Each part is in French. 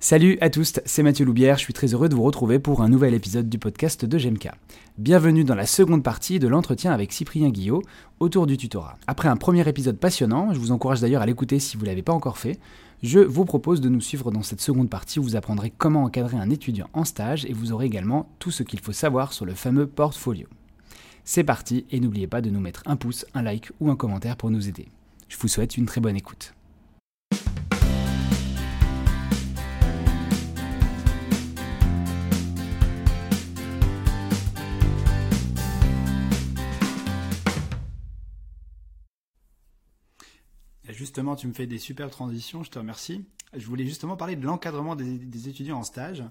Salut à tous, c'est Mathieu Loubière, je suis très heureux de vous retrouver pour un nouvel épisode du podcast de GMK. Bienvenue dans la seconde partie de l'entretien avec Cyprien Guillot autour du tutorat. Après un premier épisode passionnant, je vous encourage d'ailleurs à l'écouter si vous ne l'avez pas encore fait, je vous propose de nous suivre dans cette seconde partie où vous apprendrez comment encadrer un étudiant en stage et vous aurez également tout ce qu'il faut savoir sur le fameux portfolio. C'est parti et n'oubliez pas de nous mettre un pouce, un like ou un commentaire pour nous aider. Je vous souhaite une très bonne écoute. Justement, tu me fais des superbes transitions, je te remercie. Je voulais justement parler de l'encadrement des, étudiants en stage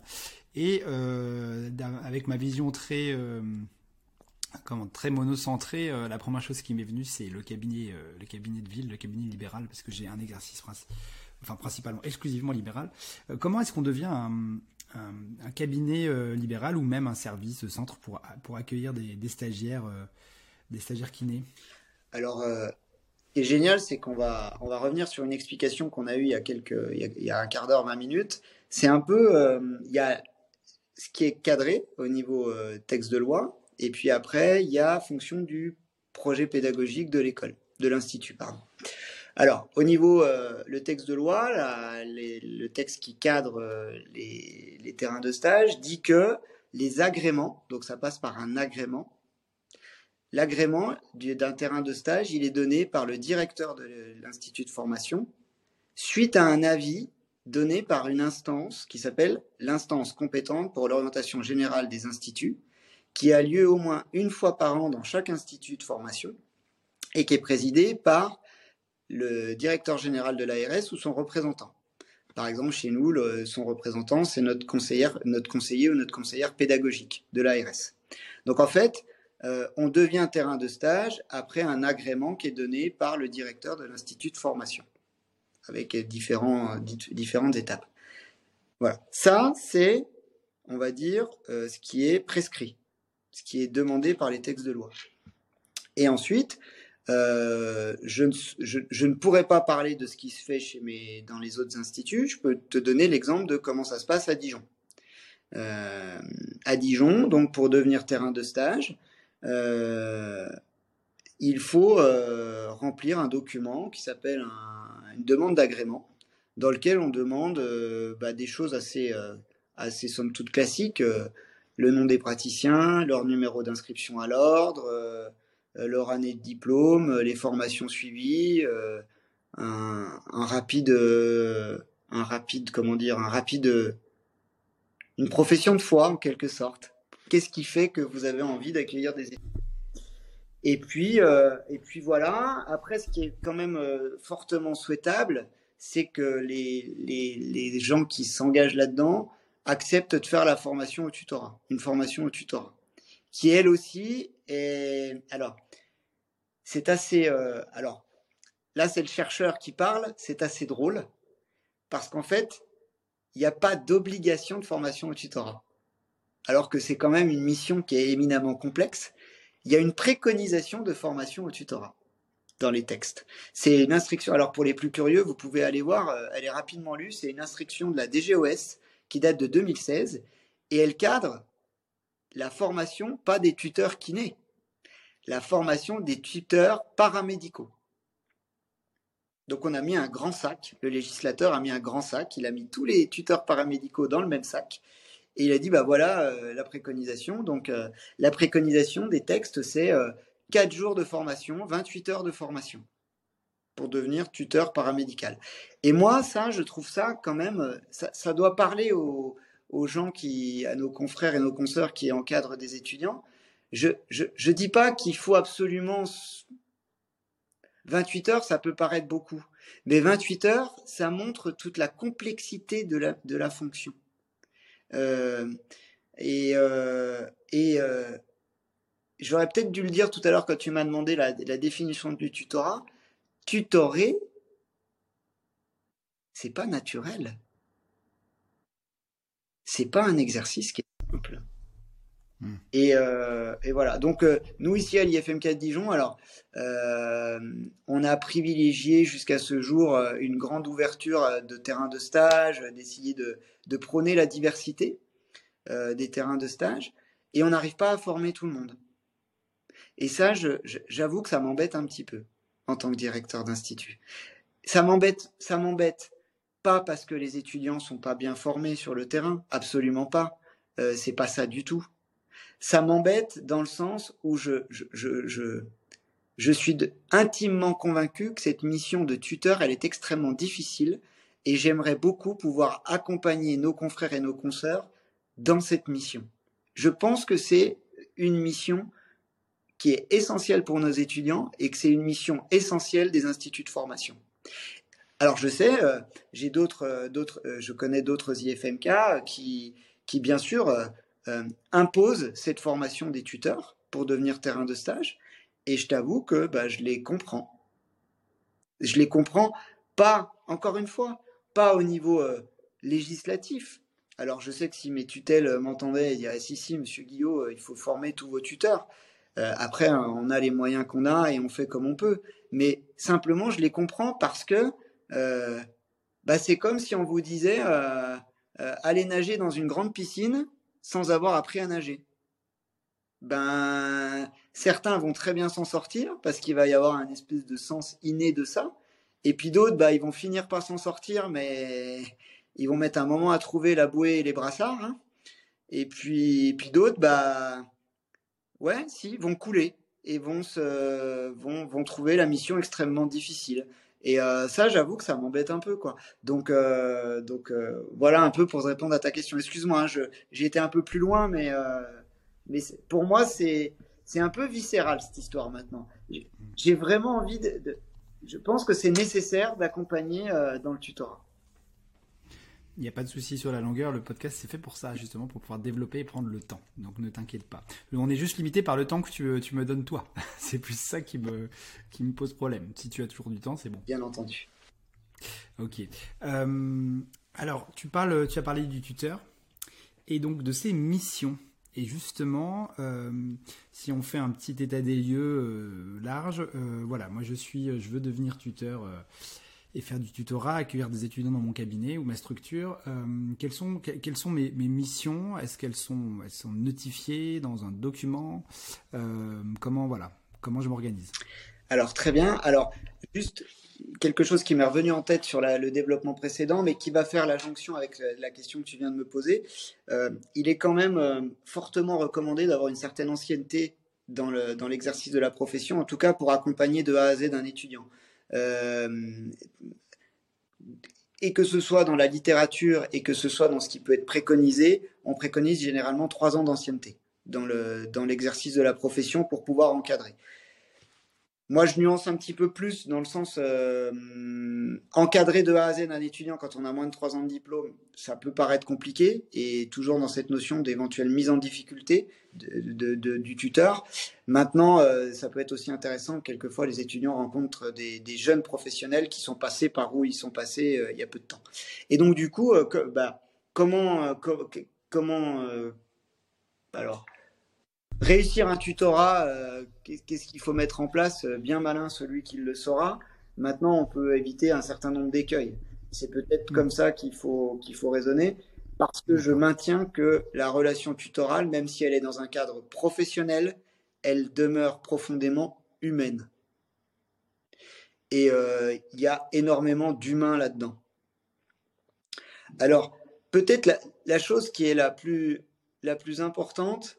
et euh, avec ma vision très euh, comment très monocentrée, euh, la première chose qui m'est venue c'est le cabinet le cabinet de ville, le cabinet libéral parce que j'ai un exercice enfin principalement exclusivement libéral. comment est-ce qu'on devient un, cabinet libéral ou même un service centre pour pour accueillir des, des stagiaires des stagiaires kinés? Alors qui est génial, c'est qu'on va, on va revenir sur une explication qu'on a eue il y a, quelques, il y a, un quart d'heure, 20 minutes. C'est un peu, euh, il y a ce qui est cadré au niveau euh, texte de loi, et puis après, il y a fonction du projet pédagogique de l'école, de l'institut, pardon. Alors, au niveau euh, le texte de loi, le texte qui cadre les, les terrains de stage dit que les agréments, donc ça passe par un agrément, L'agrément d'un terrain de stage, il est donné par le directeur de l'institut de formation suite à un avis donné par une instance qui s'appelle l'instance compétente pour l'orientation générale des instituts, qui a lieu au moins une fois par an dans chaque institut de formation et qui est présidée par le directeur général de l'ARS ou son représentant. Par exemple, chez nous, son représentant, c'est notre, notre conseiller ou notre conseillère pédagogique de l'ARS. Donc en fait, euh, on devient terrain de stage après un agrément qui est donné par le directeur de l'institut de formation, avec différents, différentes étapes. Voilà, ça c'est, on va dire, euh, ce qui est prescrit, ce qui est demandé par les textes de loi. Et ensuite, euh, je, ne, pourrais pas parler de ce qui se fait chez mes, dans les autres instituts. Je peux te donner l'exemple de comment ça se passe à Dijon. à Dijon, donc pour devenir terrain de stage, euh, il faut euh, remplir un document qui s'appelle une demande d'agrément, dans lequel on demande euh, bah, des choses assez, assez somme toute classiques, le nom des praticiens, leur numéro d'inscription à l'ordre, leur année de diplôme, les formations suivies, un, rapide, un rapide, comment dire, un rapide, une profession de foi en quelque sorte. Qu'est-ce qui fait que vous avez envie d'accueillir des étudiants? Et puis, euh, et puis voilà. Après, ce qui est quand même euh, fortement souhaitable, c'est que les, gens qui s'engagent là-dedans acceptent de faire la formation au tutorat, une formation au tutorat, qui elle aussi est. Alors, c'est assez. Euh, alors, là, c'est le chercheur qui parle. C'est assez drôle parce qu'en fait, il n'y a pas d'obligation de formation au tutorat alors que c'est quand même une mission qui est éminemment complexe, il y a une préconisation de formation au tutorat dans les textes. C'est une instruction. Alors pour les plus curieux, vous pouvez aller voir, euh, elle est rapidement lue, c'est une instruction de la DGOS qui date de 2016 et elle cadre la formation pas des tuteurs kinés, la formation des tuteurs paramédicaux. Donc on a mis un grand sac, le législateur a mis un grand sac, il a mis tous les tuteurs paramédicaux dans le même sac et il a dit, bah voilà euh, la préconisation. Donc euh, la préconisation des textes, c'est 4 euh, jours de formation, 28 heures de formation pour devenir tuteur paramédical. Et moi, ça, je trouve ça quand même, ça, doit parler aux, gens qui, à nos confrères et nos consoeurs qui encadrent des étudiants. Je ne dis pas qu'il faut absolument 28 heures, ça peut paraître beaucoup, mais 28 heures, ça montre toute la complexité de la, de la fonction. Euh, et euh, euh, j'aurais peut-être dû le dire tout à l'heure quand tu m'as demandé la, la, définition du tutorat. Tutorer, c'est pas naturel. C'est pas un exercice qui est simple. Et, euh, et, voilà. Donc, euh, nous, ici à l'IFM4 Dijon, alors, euh, on a privilégié jusqu'à ce jour une grande ouverture de terrains de stage, d'essayer de, de, prôner la diversité des terrains de stage. Et on n'arrive pas à former tout le monde. Et ça, j'avoue que ça m'embête un petit peu en tant que directeur d'institut. Ça m'embête, ça m'embête pas parce que les étudiants sont pas bien formés sur le terrain, absolument pas. C'est pas ça du tout. Ça m'embête dans le sens où je, je, je, je, suis intimement convaincu que cette mission de tuteur, elle est extrêmement difficile et j'aimerais beaucoup pouvoir accompagner nos confrères et nos consoeurs dans cette mission. Je pense que c'est une mission qui est essentielle pour nos étudiants et que c'est une mission essentielle des instituts de formation. Alors je sais, euh, j'ai d'autres, euh, euh, je connais d'autres IFMK qui, qui bien sûr imposent cette formation des tuteurs pour devenir terrain de stage, et je t'avoue que bah, je les comprends. Je les comprends pas, encore une fois, pas au niveau législatif. Alors je sais que si mes tutelles m'entendaient, ils diraient si si, Monsieur Guillot, il faut former tous vos tuteurs. Euh, après, hein, on a les moyens qu'on a et on fait comme on peut. Mais simplement, je les comprends parce que euh, bah, c'est comme si on vous disait euh, allez nager dans une grande piscine sans avoir appris à nager. Ben, certains vont très bien s'en sortir parce qu'il va y avoir un espèce de sens inné de ça. Et puis d'autres, bah, ils vont finir par s'en sortir, mais ils vont mettre un moment à trouver la bouée et les brassards. Hein. Et puis, puis d'autres, bah, ouais, si, vont couler et vont, se, vont, vont trouver la mission extrêmement difficile. Et euh, ça, j'avoue que ça m'embête un peu, quoi. Donc, euh, donc euh, voilà un peu pour répondre à ta question. Excuse-moi, hein, j'ai été un peu plus loin, mais, mais pour moi, c'est un peu viscéral cette histoire maintenant. J'ai vraiment envie de, de, je pense que c'est nécessaire d'accompagner dans le tutorat. Il n'y a pas de souci sur la longueur, le podcast c'est fait pour ça, justement, pour pouvoir développer et prendre le temps. Donc ne t'inquiète pas. On est juste limité par le temps que tu, tu me donnes toi. c'est plus ça qui me, qui me pose problème. Si tu as toujours du temps, c'est bon. Bien entendu. Ok. Euh, alors, tu, parles, tu as parlé du tuteur et donc de ses missions. Et justement, euh, si on fait un petit état des lieux euh, large, voilà, moi je suis, je veux devenir tuteur et faire du tutorat, accueillir des étudiants dans mon cabinet ou ma structure. Euh, quelles sont, mes, missions? Est-ce qu'elles sont, elles sont notifiées dans un document? Euh, Comment voilà Comment je m'organise? Alors très bien. Alors juste quelque chose qui m'est revenu en tête sur le développement précédent, mais qui va faire la jonction avec la, question que tu viens de me poser. Euh, il est quand même fortement recommandé d'avoir une certaine ancienneté dans l'exercice de la profession, en tout cas pour accompagner de A à Z un étudiant. Euh, et que ce soit dans la littérature et que ce soit dans ce qui peut être préconisé, on préconise généralement trois ans d'ancienneté dans l'exercice dans de la profession pour pouvoir encadrer. Moi, je nuance un petit peu plus dans le sens euh, encadrer de A à Z un étudiant quand on a moins de trois ans de diplôme, ça peut paraître compliqué et toujours dans cette notion d'éventuelle mise en difficulté du tuteur. Maintenant, euh, ça peut être aussi intéressant. Quelquefois, les étudiants rencontrent des, jeunes professionnels qui sont passés par où ils sont passés euh, il y a peu de temps. Et donc, du coup, bah, comment, comment alors Réussir un tutorat, euh, qu'est-ce qu'il faut mettre en place euh, Bien malin celui qui le saura. Maintenant, on peut éviter un certain nombre d'écueils. C'est peut-être comme ça qu'il faut, qu'il faut raisonner, parce que je maintiens que la relation tutorale, même si elle est dans un cadre professionnel, elle demeure profondément humaine. Et euh, il y a énormément d'humains là-dedans. Alors, peut-être la, la, chose qui est la plus, la plus importante,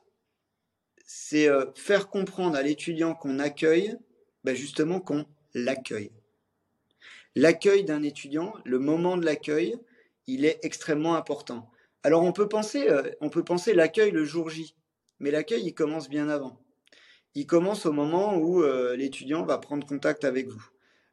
c'est euh, faire comprendre à l'étudiant qu'on accueille, ben justement qu'on l'accueille. L'accueil d'un étudiant, le moment de l'accueil, il est extrêmement important. Alors on peut penser, euh, on peut penser l'accueil le jour J, mais l'accueil il commence bien avant. Il commence au moment où euh, l'étudiant va prendre contact avec vous.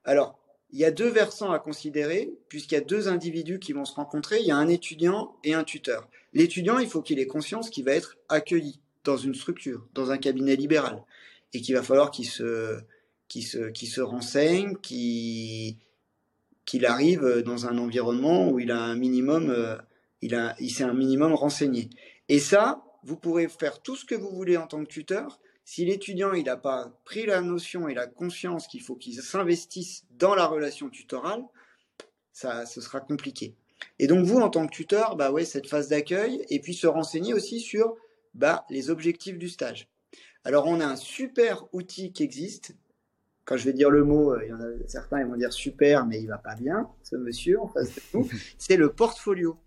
Alors il y a deux versants à considérer, puisqu'il y a deux individus qui vont se rencontrer. Il y a un étudiant et un tuteur. L'étudiant, il faut qu'il ait conscience qu'il va être accueilli dans une structure, dans un cabinet libéral, et qu'il va falloir qu'il se, qu'il se, qu'il se renseigne, qu'il, arrive dans un environnement où il a un minimum, euh, il il s'est un minimum renseigné. Et ça, vous pourrez faire tout ce que vous voulez en tant que tuteur. Si l'étudiant il n'a pas pris la notion et la conscience qu'il faut qu'il s'investisse dans la relation tutorale, ça, ce sera compliqué. Et donc vous, en tant que tuteur, bah ouais, cette phase d'accueil, et puis se renseigner aussi sur bah, les objectifs du stage. Alors on a un super outil qui existe. Quand je vais dire le mot, euh, il y en a certains ils vont dire super, mais il va pas bien, ce monsieur en face de nous. C'est le portfolio.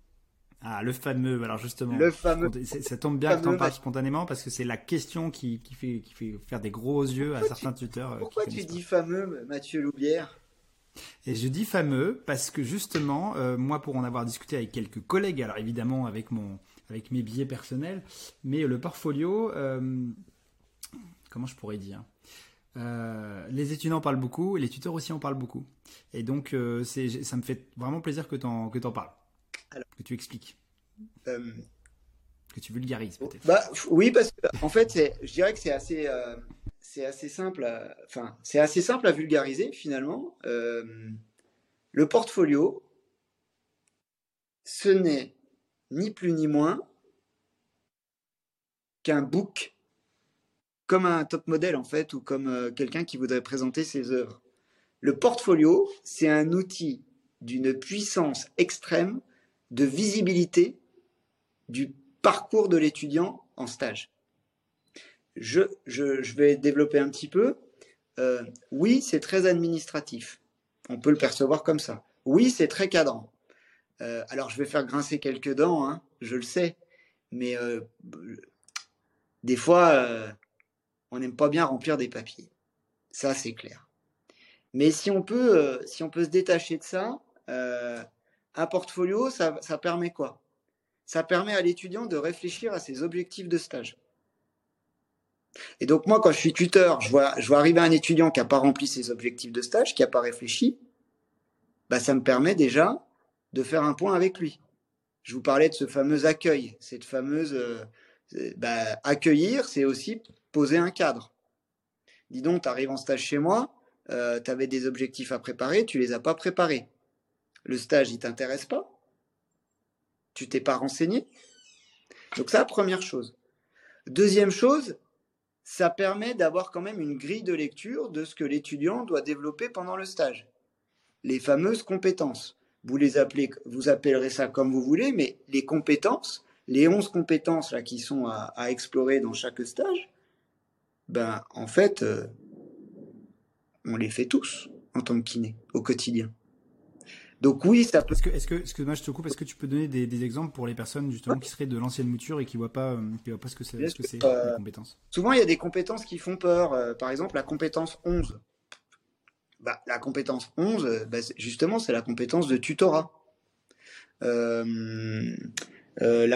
Ah, le fameux, alors justement. Le fameux. Ça tombe bien que tu en parles spontanément parce que c'est la question qui, qui, fait, qui fait faire des gros yeux à certains tuteurs. Euh, pourquoi tu dis fameux, Mathieu Loubière? Et je dis fameux parce que justement, euh, moi pour en avoir discuté avec quelques collègues, alors évidemment avec mon, avec mes billets personnels, mais le portfolio, euh, comment je pourrais dire euh, les étudiants parlent beaucoup, et les tuteurs aussi en parlent beaucoup. Et donc, c'est, ça me fait vraiment plaisir que tu en, que en parles, que tu expliques, que tu vulgarises peut-être. Bah, oui, parce que en fait, je dirais que c'est assez, c'est assez simple à, enfin, c'est assez simple à vulgariser finalement. Euh, le portfolio, ce n'est ni plus ni moins qu'un book, comme un top modèle en fait, ou comme euh, quelqu'un qui voudrait présenter ses œuvres. Le portfolio, c'est un outil d'une puissance extrême de visibilité du parcours de l'étudiant en stage je, vais développer un petit peu. Euh, oui, c'est très administratif. On peut le percevoir comme ça. Oui, c'est très cadrant. Euh, alors, je vais faire grincer quelques dents, hein, je le sais. Mais euh, des fois, on n'aime pas bien remplir des papiers. Ça, c'est clair. Mais si on peut, si on peut se détacher de ça, un portfolio, ça, ça permet quoi? Ça permet à l'étudiant de réfléchir à ses objectifs de stage. Et donc moi, quand je suis tuteur, je vois, je vois arriver un étudiant qui n'a pas rempli ses objectifs de stage, qui n'a pas réfléchi, bah, ça me permet déjà de faire un point avec lui. Je vous parlais de ce fameux accueil, cette fameuse euh, bah, accueillir, c'est aussi poser un cadre. Dis donc, tu arrives en stage chez moi, euh, tu avais des objectifs à préparer, tu les as pas préparés. Le stage, il t'intéresse pas Tu t'es pas renseigné Donc ça, première chose. Deuxième chose, ça permet d'avoir quand même une grille de lecture de ce que l'étudiant doit développer pendant le stage. Les fameuses compétences. Vous les appelez, vous appellerez ça comme vous voulez, mais les compétences, les 11 compétences là qui sont à, explorer dans chaque stage, ben en fait, euh, on les fait tous en tant que kiné au quotidien. Donc oui, ça peut. Est-ce que, est-ce que, excuse-moi, je te coupe. Est-ce que tu peux donner des, exemples pour les personnes justement qui seraient de l'ancienne mouture et qui voient pas, euh, qui voient pas ce que c'est, ce que c'est euh, compétences? Souvent, il y a des compétences qui font peur. Par exemple, la compétence 11. Bah, la compétence 11, bah, justement, c'est la compétence de tutorat. la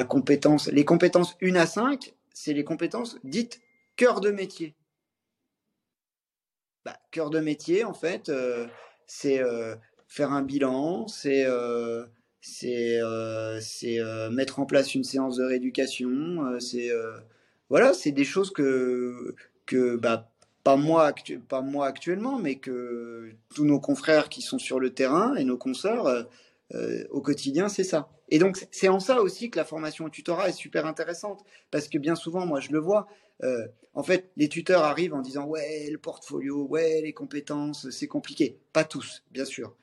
compétence, les compétences 1 à 5, c'est les compétences dites cœur de métier. Bah, cœur de métier, en fait, c'est faire un bilan, c'est euh, euh, euh, mettre en place une séance de rééducation, c'est voilà, c'est des choses que que pas moi, pas moi actuellement, mais que tous nos confrères qui sont sur le terrain et nos consoeurs au quotidien, c'est ça. Et donc c'est en ça aussi que la formation au tutorat est super intéressante, parce que bien souvent, moi je le vois, en fait, les tuteurs arrivent en disant ouais le portfolio, ouais les compétences, c'est compliqué. Pas tous, bien sûr.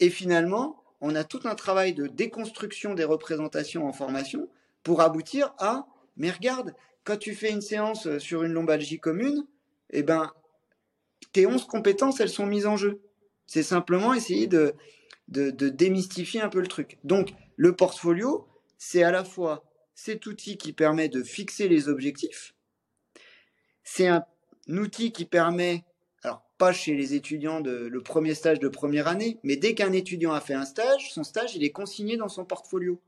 Et finalement, on a tout un travail de déconstruction des représentations en formation pour aboutir à, mais regarde, quand tu fais une séance sur une lombalgie commune, eh ben, tes 11 compétences, elles sont mises en jeu. C'est simplement essayer de, de, démystifier un peu le truc. Donc, le portfolio, c'est à la fois cet outil qui permet de fixer les objectifs, c'est un outil qui permet pas chez les étudiants de le premier stage de première année, mais dès qu'un étudiant a fait un stage, son stage il est consigné dans son portfolio.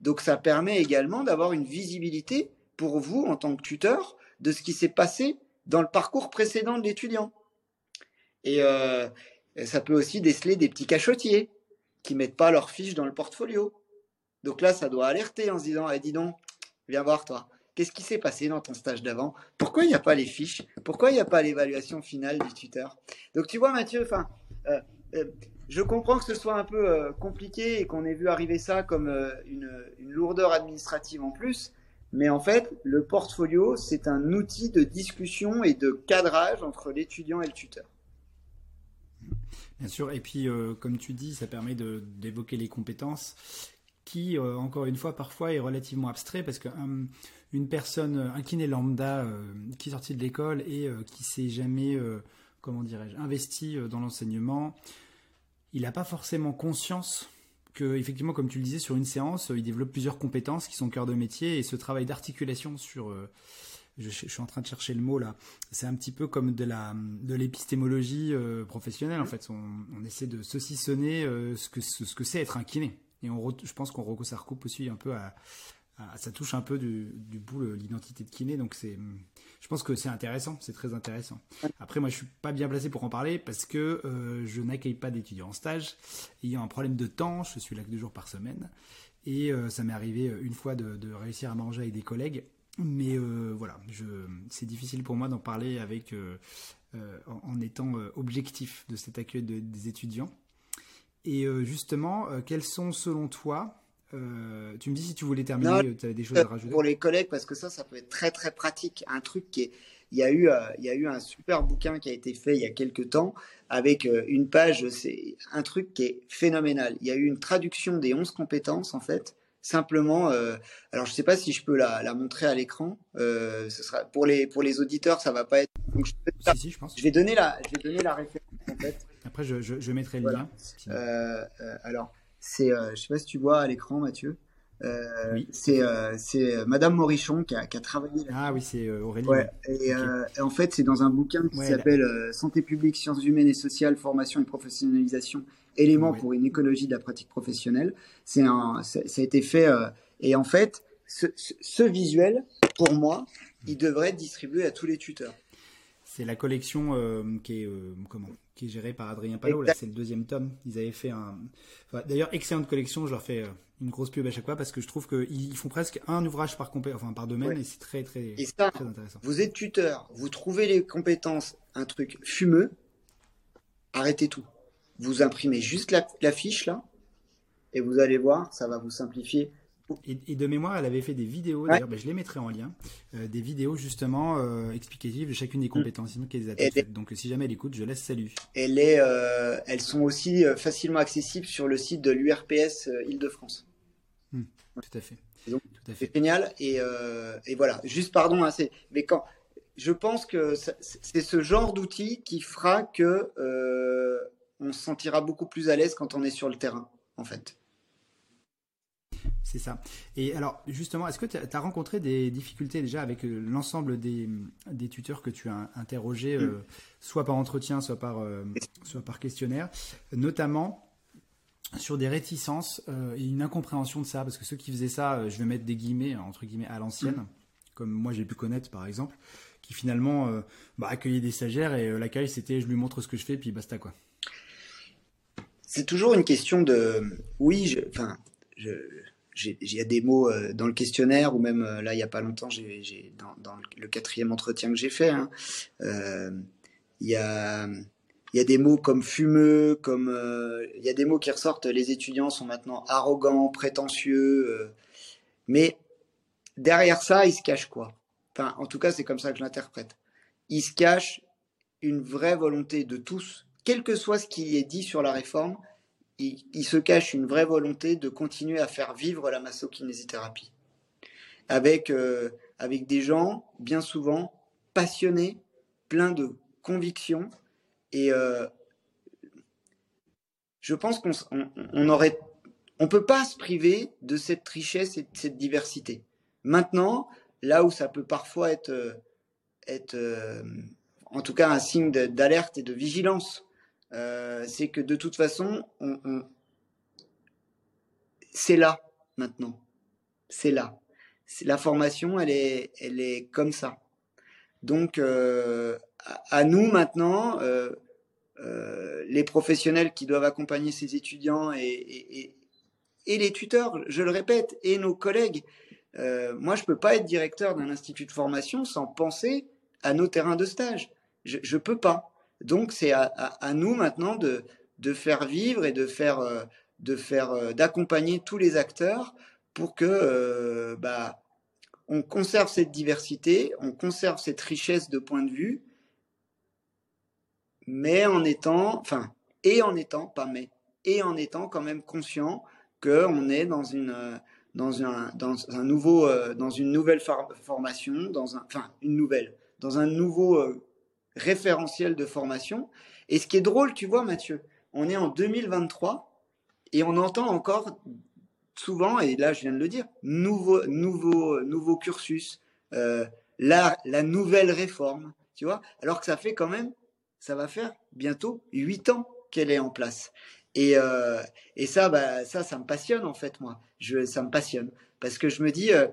Donc ça permet également d'avoir une visibilité pour vous en tant que tuteur de ce qui s'est passé dans le parcours précédent de l'étudiant. Et euh, ça peut aussi déceler des petits cachotiers qui mettent pas leur fiche dans le portfolio. Donc là, ça doit alerter en se disant, eh, dis donc, viens voir toi. Qu'est-ce qui s'est passé dans ton stage d'avant? Pourquoi il n'y a pas les fiches? Pourquoi il n'y a pas l'évaluation finale du tuteur? Donc tu vois Mathieu, enfin, euh, euh, je comprends que ce soit un peu compliqué et qu'on ait vu arriver ça comme une, lourdeur administrative en plus, Mais en fait, le portfolio, c'est un outil de discussion et de cadrage entre l'étudiant et le tuteur. Bien sûr, et puis euh, comme tu dis, ça permet d'évoquer les compétences qui, euh, encore une fois, parfois est relativement abstrait parce qu'une une personne, un kiné lambda euh, qui est sorti de l'école et qui s'est jamais, comment dirais-je, investi dans l'enseignement, il n'a pas forcément conscience effectivement, comme tu le disais, sur une séance, il développe plusieurs compétences qui sont cœur de métier et ce travail d'articulation sur je, suis en train de chercher le mot là. C'est un petit peu comme de la de l'épistémologie euh, professionnelle en fait. On, essaie de saucissonner euh, ce que ce, que c'est être un kiné. Et je pense qu'on ça recoupe aussi un peu à, ça touche un peu du, du bout l'identité de kiné. Donc c'est, je pense que c'est intéressant, c'est très intéressant. Après moi je suis pas bien placé pour en parler parce que euh, je n'accueille pas d'étudiants en stage. Ayant un problème de temps, je suis là que deux jours par semaine. Et ça m'est arrivé une fois de, de réussir à manger avec des collègues mais euh, voilà, c'est difficile pour moi d'en parler avec, euh, euh, en, étant objectif de cet accueil des étudiants. Et justement, quels sont selon toi tu me dis si tu voulais terminer, tu avais des choses à rajouter. Pour les collègues, parce que ça, ça peut être très très pratique. Un truc qui est, il y a eu, il y a eu un super bouquin qui a été fait il y a quelques temps avec une page, c'est un truc qui est phénoménal. Il y a eu une traduction des 11 compétences en fait Simplement, euh, alors je sais pas si je peux la, la montrer à l'écran. Euh, ce sera pour les pour les auditeurs, ça va pas être. Donc, je, si, si, je, pense. je vais donner la je vais donner la référence en fait. Après, je, je, je mettrai le lien. Euh, euh, alors, c'est, euh, je sais pas si tu vois à l'écran, Mathieu. Euh, oui. C'est euh, Madame Morichon qui a, qui a travaillé. Là ah oui, c'est Aurélie. Ouais. Et, et, en fait, c'est dans un bouquin qui s'appelle Santé publique, sciences humaines et sociales, formation et professionnalisation éléments pour une écologie de la pratique professionnelle. C'est un, ça a été fait et en fait, ce, ce, visuel, pour moi, il devrait être distribué à tous les tuteurs. C'est la collection euh, qui est euh, comment qui est gérée par Adrien Palot. Là, c'est le deuxième tome. Ils avaient fait un. Enfin, D'ailleurs, excellente collection. Je leur fais une grosse pub à chaque fois parce que je trouve qu'ils font presque un ouvrage par compé... enfin par domaine et c'est très très, et ça, très intéressant. Vous êtes tuteur, vous trouvez les compétences, un truc fumeux, arrêtez tout vous imprimez juste la, fiche là, et vous allez voir, ça va vous simplifier. Et, de mémoire, elle avait fait des vidéos, d'ailleurs, ben, je les mettrai en lien, euh, des vidéos justement euh, explicatives de chacune des mm. compétences, qu'elles a Donc si jamais elle écoute, je laisse salut. Elle est, euh, elles sont aussi facilement accessibles sur le site de l'URPS Île-de-France. Mm. tout à fait. C'est génial. Et, et, voilà, juste pardon, hein, mais quand je pense que c'est ce genre d'outil qui fera que on se sentira beaucoup plus à l'aise quand on est sur le terrain, en fait. C'est ça. Et alors, justement, est-ce que tu as rencontré des difficultés déjà avec euh, l'ensemble des, tuteurs que tu as interrogés, euh, mm. soit par entretien, soit par, euh, soit par questionnaire, notamment sur des réticences et une incompréhension de ça? Parce que ceux qui faisaient ça, je vais mettre des guillemets, entre guillemets, à l'ancienne, mm. comme moi j'ai pu connaître par exemple, qui finalement bah, accueillaient des stagiaires et l'accueil c'était je lui montre ce que je fais, puis basta quoi c'est toujours une question de. Oui, je, enfin, il y a des mots euh, dans le questionnaire ou même euh, là il y a pas longtemps dans, le quatrième entretien que j'ai fait hein, euh, il y a des mots comme fumeux comme il y a des mots qui ressortent les étudiants sont maintenant arrogants prétentieux mais derrière ça il se cache quoi. Enfin en tout cas c'est comme ça que je l'interprète. Il se cache une vraie volonté de tous quel que soit ce qui est dit sur la réforme, il, se cache une vraie volonté de continuer à faire vivre la massokinésithérapie. Avec, euh, avec des gens, bien souvent, passionnés, pleins de convictions. Et euh, je pense qu'on on, aurait. On peut pas se priver de cette richesse et de cette diversité. Maintenant, là où ça peut parfois être, euh, être en tout cas un signe d'alerte et de vigilance euh, c'est que de toute façon, c'est là maintenant. C'est là. La formation, elle est, elle est comme ça. Donc, euh, à, nous maintenant, euh, les professionnels qui doivent accompagner ces étudiants et, les tuteurs, je le répète, et nos collègues. moi, je peux pas être directeur d'un institut de formation sans penser à nos terrains de stage. Je, je peux pas. Donc c'est à, nous maintenant de, de, faire vivre et de faire, euh, de faire, euh, d'accompagner tous les acteurs pour que, euh, bah, on conserve cette diversité, on conserve cette richesse de points de vue, mais en étant, enfin, et en étant, pas mais, et en étant quand même conscient qu'on est dans une, dans un, dans un nouveau, dans une nouvelle formation, dans un, enfin, une nouvelle, dans un nouveau référentiel de formation. Et ce qui est drôle, tu vois, Mathieu, on est en 2023 et on entend encore souvent, et là je viens de le dire, nouveau, nouveau, nouveau cursus, euh, la, la nouvelle réforme, tu vois, alors que ça fait quand même, ça va faire bientôt huit ans qu'elle est en place. Et, euh, et ça, bah, ça, ça me passionne en fait, moi. Je, ça me passionne parce que je me dis, euh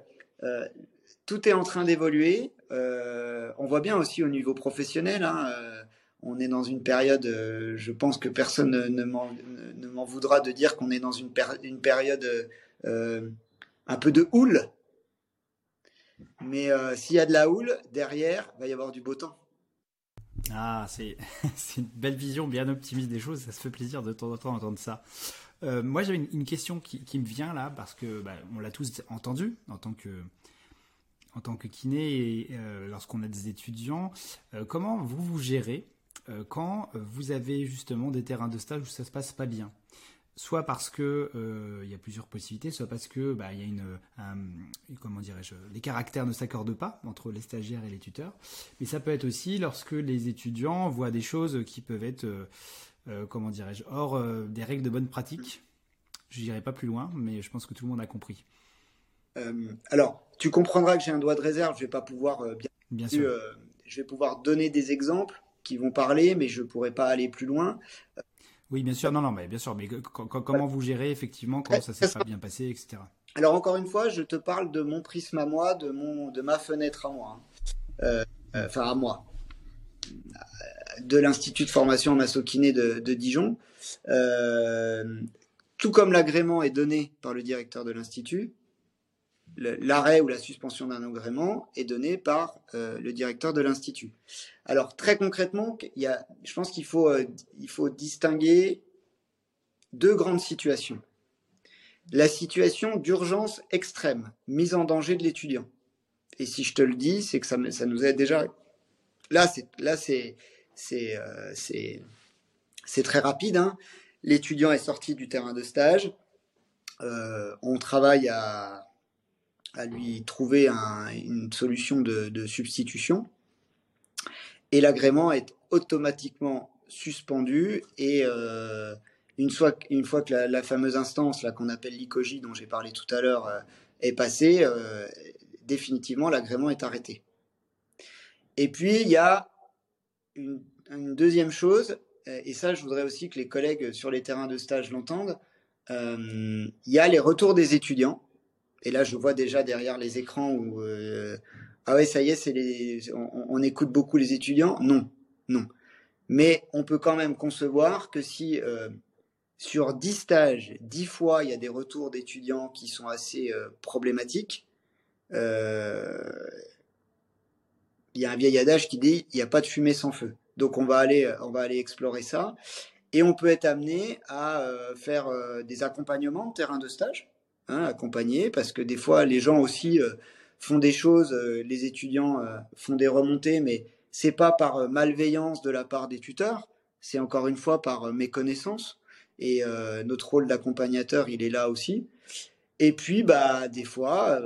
tout est en train d'évoluer. Euh, on voit bien aussi au niveau professionnel. Hein, euh, on est dans une période, je pense que personne ne, m'en voudra de dire qu'on est dans une, une période un peu de houle. Mais s'il y a de la houle, derrière, il va y avoir du beau temps. Ah, c'est une belle vision bien optimiste des choses. Ça se fait plaisir de temps en temps d'entendre ça. Euh, moi, j'avais une, question qui, me vient là parce que bah, on l'a tous entendu en tant que en tant que kiné et euh, lorsqu'on a des étudiants. Euh, comment vous vous gérez quand vous avez justement des terrains de stage où ça se passe pas bien? Soit parce que euh, il y a plusieurs possibilités, soit parce que bah, y a une comment dirais-je, les caractères ne s'accordent pas entre les stagiaires et les tuteurs. Mais ça peut être aussi lorsque les étudiants voient des choses qui peuvent être euh, euh, comment dirais-je hors des règles de bonne pratique. Je n'irai pas plus loin, mais je pense que tout le monde a compris. Alors, tu comprendras que j'ai un doigt de réserve. Je vais pas pouvoir bien, bien sûr. je vais pouvoir donner des exemples qui vont parler, mais je pourrais pas aller plus loin. Oui, bien sûr, non, non, mais bien sûr, mais comment vous gérez effectivement quand ça s'est pas bien passé, etc. Alors encore une fois, je te parle de mon prisme à moi, de mon, de ma fenêtre à moi, hein. euh, euh, enfin à moi, de l'institut de formation masso-kiné de, de, Dijon. Euh, tout comme l'agrément est donné par le directeur de l'institut, l'arrêt ou la suspension d'un agrément est donné par euh, le directeur de l'institut. Alors très concrètement, il y a, je pense qu'il faut, euh, faut distinguer deux grandes situations. La situation d'urgence extrême, mise en danger de l'étudiant. Et si je te le dis, c'est que ça, nous est déjà. Là, c'est euh, très rapide. Hein. L'étudiant est sorti du terrain de stage. on travaille à à lui trouver une solution de, substitution. Et l'agrément est automatiquement suspendu et euh, une, fois, que la, fameuse instance là qu'on appelle l'ICOGI dont j'ai parlé tout à l'heure euh, est passée, euh, définitivement l'agrément est arrêté. Et puis il y a une, deuxième chose, et ça je voudrais aussi que les collègues sur les terrains de stage l'entendent, il y a les retours des étudiants et là, je vois déjà derrière les écrans où euh, ah ouais, ça y est, on, écoute beaucoup les étudiants. Non, non. Mais on peut quand même concevoir que si euh, sur 10 stages, 10 fois, il y a des retours d'étudiants qui sont assez euh, problématiques, il y a un vieil adage qui dit il n'y a pas de fumée sans feu. Donc on va aller, on va aller explorer ça. Et on peut être amené à faire des accompagnements de terrain de stage hein, accompagner, parce que des fois, les gens aussi euh, font des choses, euh, les étudiants euh, font des remontées, mais c'est pas par malveillance de la part des tuteurs, c'est encore une fois par méconnaissance. Et notre rôle d'accompagnateur, il est là aussi. Et puis, bah, des fois,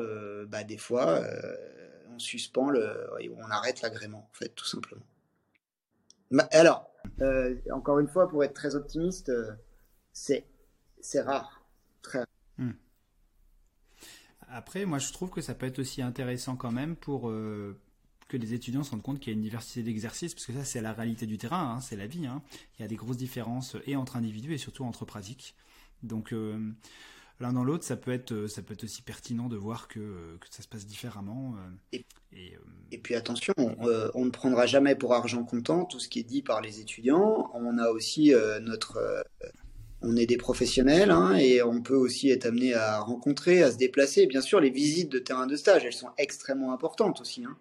bah, des fois, on suspend le, on arrête l'agrément, en fait, tout simplement. Alors, encore une fois, pour être très optimiste, c'est, c'est rare, très rare. Hmm. Après, moi, je trouve que ça peut être aussi intéressant quand même pour euh, que les étudiants se rendent compte qu'il y a une diversité d'exercices, parce que ça, c'est la réalité du terrain, hein, c'est la vie. Hein. Il y a des grosses différences et entre individus et surtout entre pratiques. Donc, euh, l'un dans l'autre, ça peut être, euh, ça peut être aussi pertinent de voir que, que ça se passe différemment. et, et, puis attention, on ne prendra jamais pour argent comptant tout ce qui est dit par les étudiants. On a aussi notre on est des professionnels hein, et on peut aussi être amené à rencontrer, à se déplacer. Bien sûr, les visites de terrain de stage, elles sont extrêmement importantes aussi hein,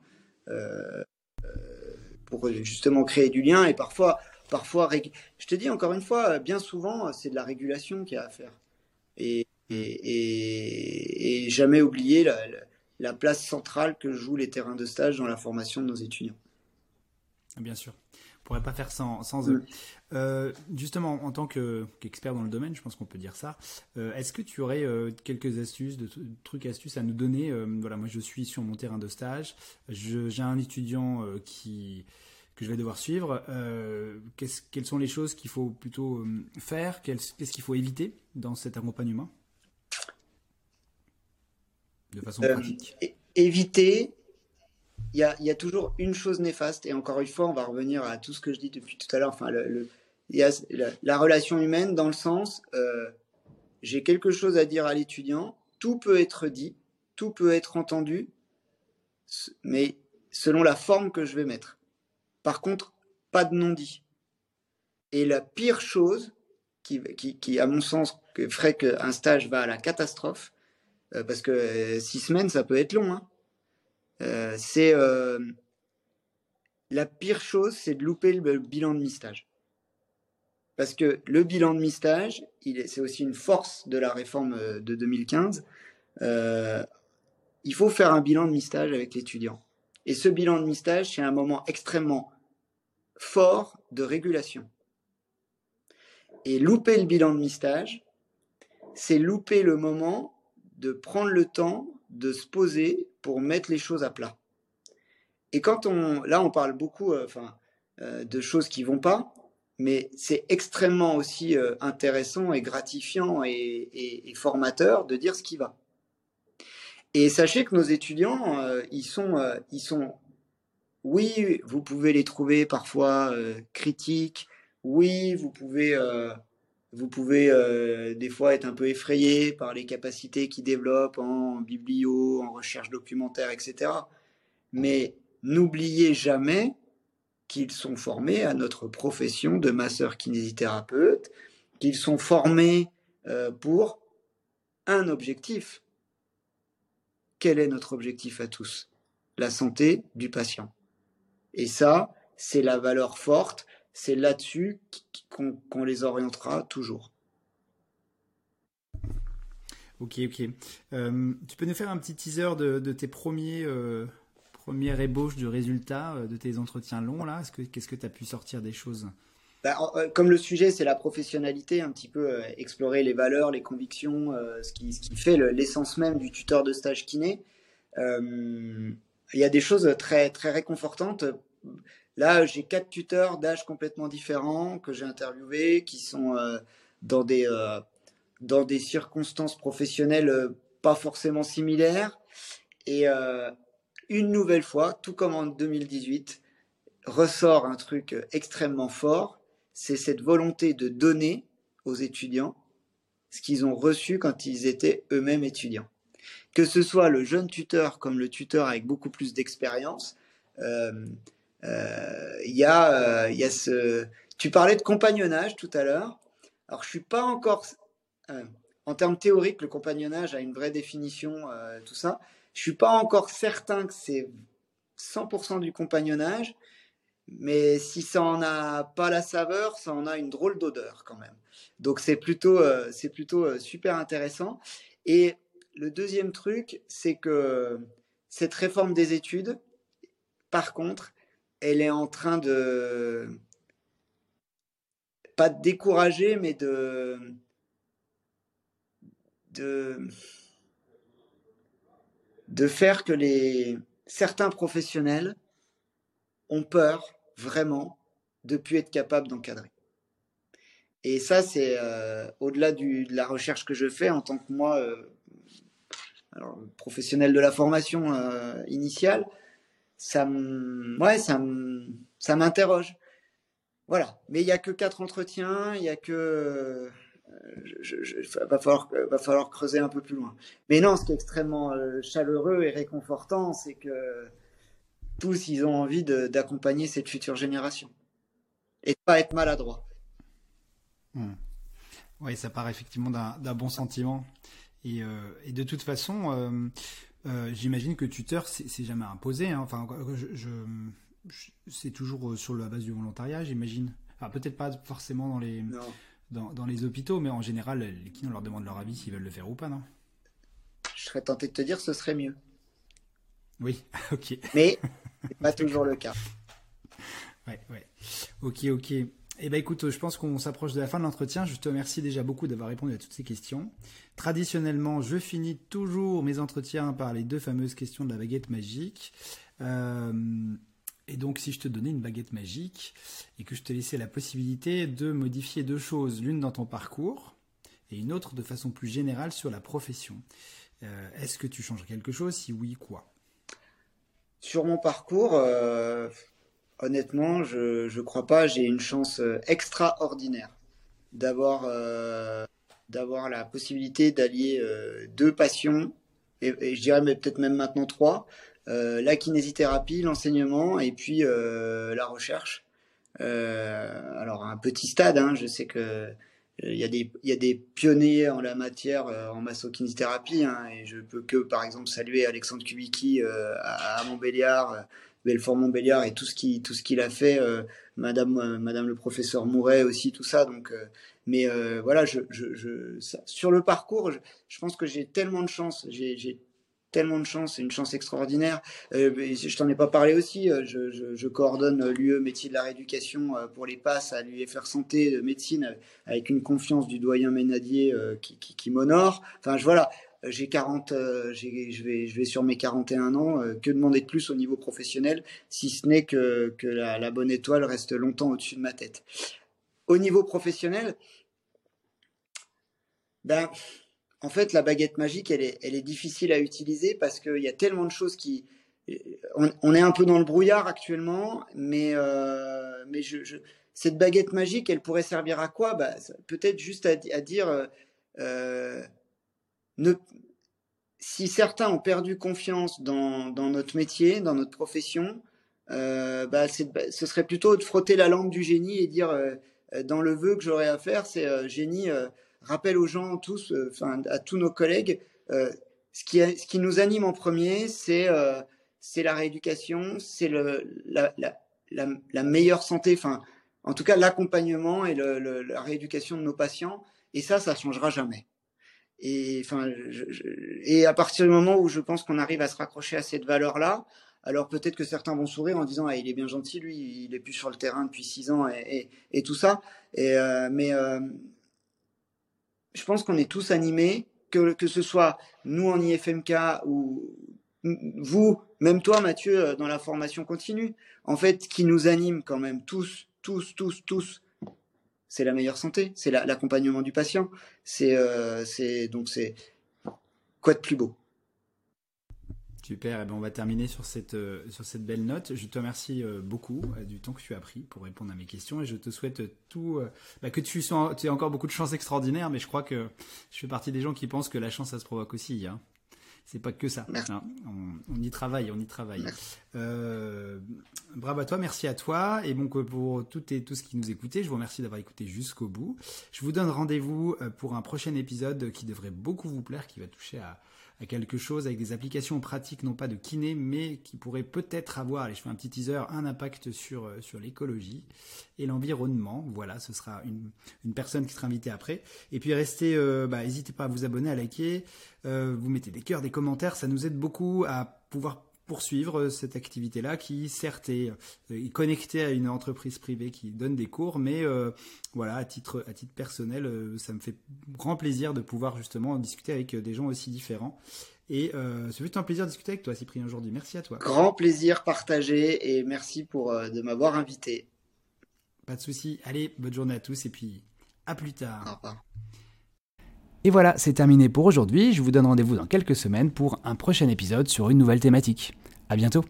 euh, euh, pour justement créer du lien et parfois, parfois, je te dis encore une fois, bien souvent, c'est de la régulation qu'il y a à faire et, et, jamais oublier. la place centrale que jouent les terrains de stage dans la formation de nos étudiants. Bien sûr. On pourrait pas faire sans, sans eux. Euh, justement, en tant qu'expert dans le domaine, je pense qu'on peut dire ça. Euh, est-ce que tu aurais euh, quelques astuces, de, trucs astuces à nous donner Voilà, moi je suis sur mon terrain de stage. J'ai un étudiant qui que je vais devoir suivre. quelles sont les choses qu'il faut plutôt faire Qu'est-ce qu'il faut éviter dans cet accompagnement? De façon pratique. Éviter il y a, toujours une chose néfaste, et encore une fois, on va revenir à tout ce que je dis depuis tout à l'heure. Enfin, la, relation humaine dans le sens, euh, j'ai quelque chose à dire à l'étudiant, tout peut être dit, tout peut être entendu, mais selon la forme que je vais mettre. Par contre, pas de non-dit. Et la pire chose, qui, à mon sens, ferait qu'un stage va à la catastrophe, euh, parce que euh, six semaines, ça peut être long, hein, c'est euh, la pire chose, c'est de louper le bilan de mi-stage. Parce que le bilan de mi-stage, c'est aussi une force de la réforme euh, de 2015. il faut faire un bilan de mi-stage avec l'étudiant. Et ce bilan de mi-stage, c'est un moment extrêmement fort de régulation. Et louper le bilan de mi-stage, c'est louper le moment de prendre le temps de se poser pour mettre les choses à plat. Et quand on, là, on parle beaucoup, euh, enfin, euh, de choses qui vont pas, mais c'est extrêmement aussi euh, intéressant et gratifiant et, formateur de dire ce qui va. Et sachez que nos étudiants, ils sont, ils sont, oui, vous pouvez les trouver parfois critiques, oui, vous pouvez vous pouvez euh, des fois être un peu effrayé par les capacités qu'ils développent en biblio, en recherche documentaire, etc. Mais n'oubliez jamais qu'ils sont formés à notre profession de masseur kinésithérapeute, qu'ils sont formés euh, pour un objectif. Quel est notre objectif à tous? La santé du patient. Et ça, c'est la valeur forte c'est là-dessus qu'on les orientera toujours. Ok, ok. Euh, tu peux nous faire un petit teaser de, tes premiers, euh, premières ébauches de résultats euh, de tes entretiens longs là? Qu'est-ce que tu as pu sortir des choses? Bah, Comme le sujet c'est la professionnalité, un petit peu explorer les valeurs, les convictions, ce, qui, ce, qui, fait l'essence même du tuteur de stage kiné. Il y a des choses très, très réconfortantes Là, j'ai quatre tuteurs d'âge complètement différents que j'ai interviewés, qui sont euh, dans, des, euh, dans des circonstances professionnelles euh, pas forcément similaires. Et une nouvelle fois, tout comme en 2018, ressort un truc extrêmement fort, c'est cette volonté de donner aux étudiants ce qu'ils ont reçu quand ils étaient eux-mêmes étudiants. Que ce soit le jeune tuteur comme le tuteur avec beaucoup plus d'expérience, il y, a, euh, y a ce. Tu parlais de compagnonnage tout à l'heure. Alors, je suis pas encore. Euh, en termes théoriques, le compagnonnage a une vraie définition, tout ça. Je suis pas encore certain que c'est 100% du compagnonnage, mais si ça en a pas la saveur, ça en a une drôle d'odeur quand même. Donc c'est plutôt, c'est plutôt super intéressant. Et le deuxième truc, c'est que cette réforme des études, par contre, elle est en train de pas de décourager, mais de de de faire que les certains professionnels ont peur vraiment de plus être capables d'encadrer. Et ça, c'est euh, au-delà de la recherche que je fais en tant que moi, euh, alors, professionnel de la formation euh, initiale, ça ouais, ça ça m'interroge. Voilà. Mais il y a que quatre entretiens, il y a que, euh, va falloir, va falloir creuser un peu plus loin. Mais non, ce qui est extrêmement euh, chaleureux et réconfortant, c'est que tous, ils ont envie d'accompagner cette future génération et de pas être maladroit. Hmm. Oui, ça part effectivement d'un bon sentiment. Et, euh, et, de toute façon, j'imagine que tuteur, c'est jamais imposé. Hein. Enfin, je, c'est toujours euh, sur la base du volontariat, j'imagine. Enfin, peut-être pas forcément dans les, dans, les hôpitaux, mais en général, les kinés, on leur demande leur avis s'ils veulent le faire ou pas, non? Je serais tenté de te dire ce serait mieux. Oui, ok. Mais c'est pas toujours le cas. Ouais, ouais. Ok, ok. Eh ben écoute, je pense qu'on s'approche de la fin de l'entretien. Je te remercie déjà beaucoup d'avoir répondu à toutes ces questions. Traditionnellement, je finis toujours mes entretiens par les deux fameuses questions de la baguette magique. Euh, et donc, si je te donnais une baguette magique et que je te laissais la possibilité de modifier deux choses, l'une dans ton parcours et une autre de façon plus générale sur la profession, euh, est-ce que tu changerais quelque chose? Si oui, quoi? Sur mon parcours, euh, honnêtement, je ne crois pas. J'ai une chance euh, extraordinaire d'avoir d'avoir la possibilité d'allier deux passions et, je dirais peut-être même maintenant trois euh, la kinésithérapie, l'enseignement et puis euh, la recherche. Euh, alors à un petit stade, hein, je sais que il y, a des, il y a des pionniers en la matière en massokinésithérapie hein, et je peux que par exemple saluer Alexandre Kubicki à, à, Montbéliard, Belfort Montbéliard et tout ce qui tout ce qu'il a fait, Madame Madame le professeur Mouret aussi tout ça donc mais voilà sur le parcours je, pense que j'ai tellement de chance j'ai tellement de chance, c'est une chance extraordinaire. Euh, je t'en ai pas parlé aussi, euh, je, coordonne l'UE métier de la rééducation euh, pour les passes à l'UFR santé de médecine avec une confiance du doyen Ménadier qui, qui, m'honore. Enfin, je, voilà, j'ai 40, je, vais, je vais sur mes 41 ans. que demander de plus au niveau professionnel, si ce n'est que, la, bonne étoile reste longtemps au-dessus de ma tête. Au niveau professionnel, ben, en fait, la baguette magique, elle est, difficile à utiliser parce qu'il y a tellement de choses qui. On, est un peu dans le brouillard actuellement, mais, euh, mais je, cette baguette magique, elle pourrait servir à quoi? Bah, Peut-être juste à, dire. Euh, ne, si certains ont perdu confiance dans, dans, notre métier, dans notre profession, euh, bah, ce serait plutôt de frotter la lampe du génie et dire dans le vœu que j'aurais à faire, c'est génie rappelle aux gens tous, euh, enfin à tous nos collègues, euh, ce qui, ce qui nous anime en premier, c'est euh, la rééducation, c'est le la, la, la, meilleure santé, enfin en tout cas l'accompagnement et le, la rééducation de nos patients. Et ça, ça changera jamais. Et enfin, et à partir du moment où je pense qu'on arrive à se raccrocher à cette valeur-là, alors peut-être que certains vont sourire en disant ah il est bien gentil lui, il est plus sur le terrain depuis six ans et, et, et tout ça. Et mais je pense qu'on est tous animés, que, que ce soit nous en IFMK ou vous, même toi Mathieu, euh, dans la formation continue. En fait, qui nous anime quand même tous, tous, tous, tous, c'est la meilleure santé, c'est l'accompagnement du patient. C'est euh, donc c'est quoi de plus beau Super, et ben on va terminer sur cette, euh, sur cette belle note. Je te remercie euh, beaucoup euh, du temps que tu as pris pour répondre à mes questions et je te souhaite tout, bah, que tu, sois, tu aies encore beaucoup de chance extraordinaire, mais je crois que je fais partie des gens qui pensent que la chance, ça se provoque aussi. Hein. C'est pas que ça. Hein. On, y travaille, on y travaille. Bravo à toi, merci à toi. Et bon, pour tout, et, tout ce qui nous écoutait, je vous remercie d'avoir écouté jusqu'au bout. Je vous donne rendez-vous pour un prochain épisode qui devrait beaucoup vous plaire, qui va toucher à quelque chose avec des applications pratiques, non pas de kiné, mais qui pourrait peut-être avoir, allez, je fais un petit teaser, un impact sur, euh, sur l'écologie et l'environnement. Voilà, ce sera une, une, personne qui sera invitée après. Et puis restez, euh, bah, n'hésitez pas à vous abonner, à liker, euh, vous mettez des cœurs, des commentaires, ça nous aide beaucoup à pouvoir poursuivre euh, cette activité-là qui certes est, euh, connectée à une entreprise privée qui donne des cours, mais euh, voilà, à titre, à titre personnel, ça me fait grand plaisir de pouvoir justement discuter avec des gens aussi différents. Et euh, c'est un plaisir de discuter avec toi, Cyprien, aujourd'hui. Merci à toi. Grand plaisir partagé et merci pour de m'avoir invité. Pas de souci. Allez, bonne journée à tous et puis à plus tard. Au revoir. Et voilà, c'est terminé pour aujourd'hui. Je vous donne rendez-vous dans quelques semaines pour un prochain épisode sur une nouvelle thématique. À bientôt!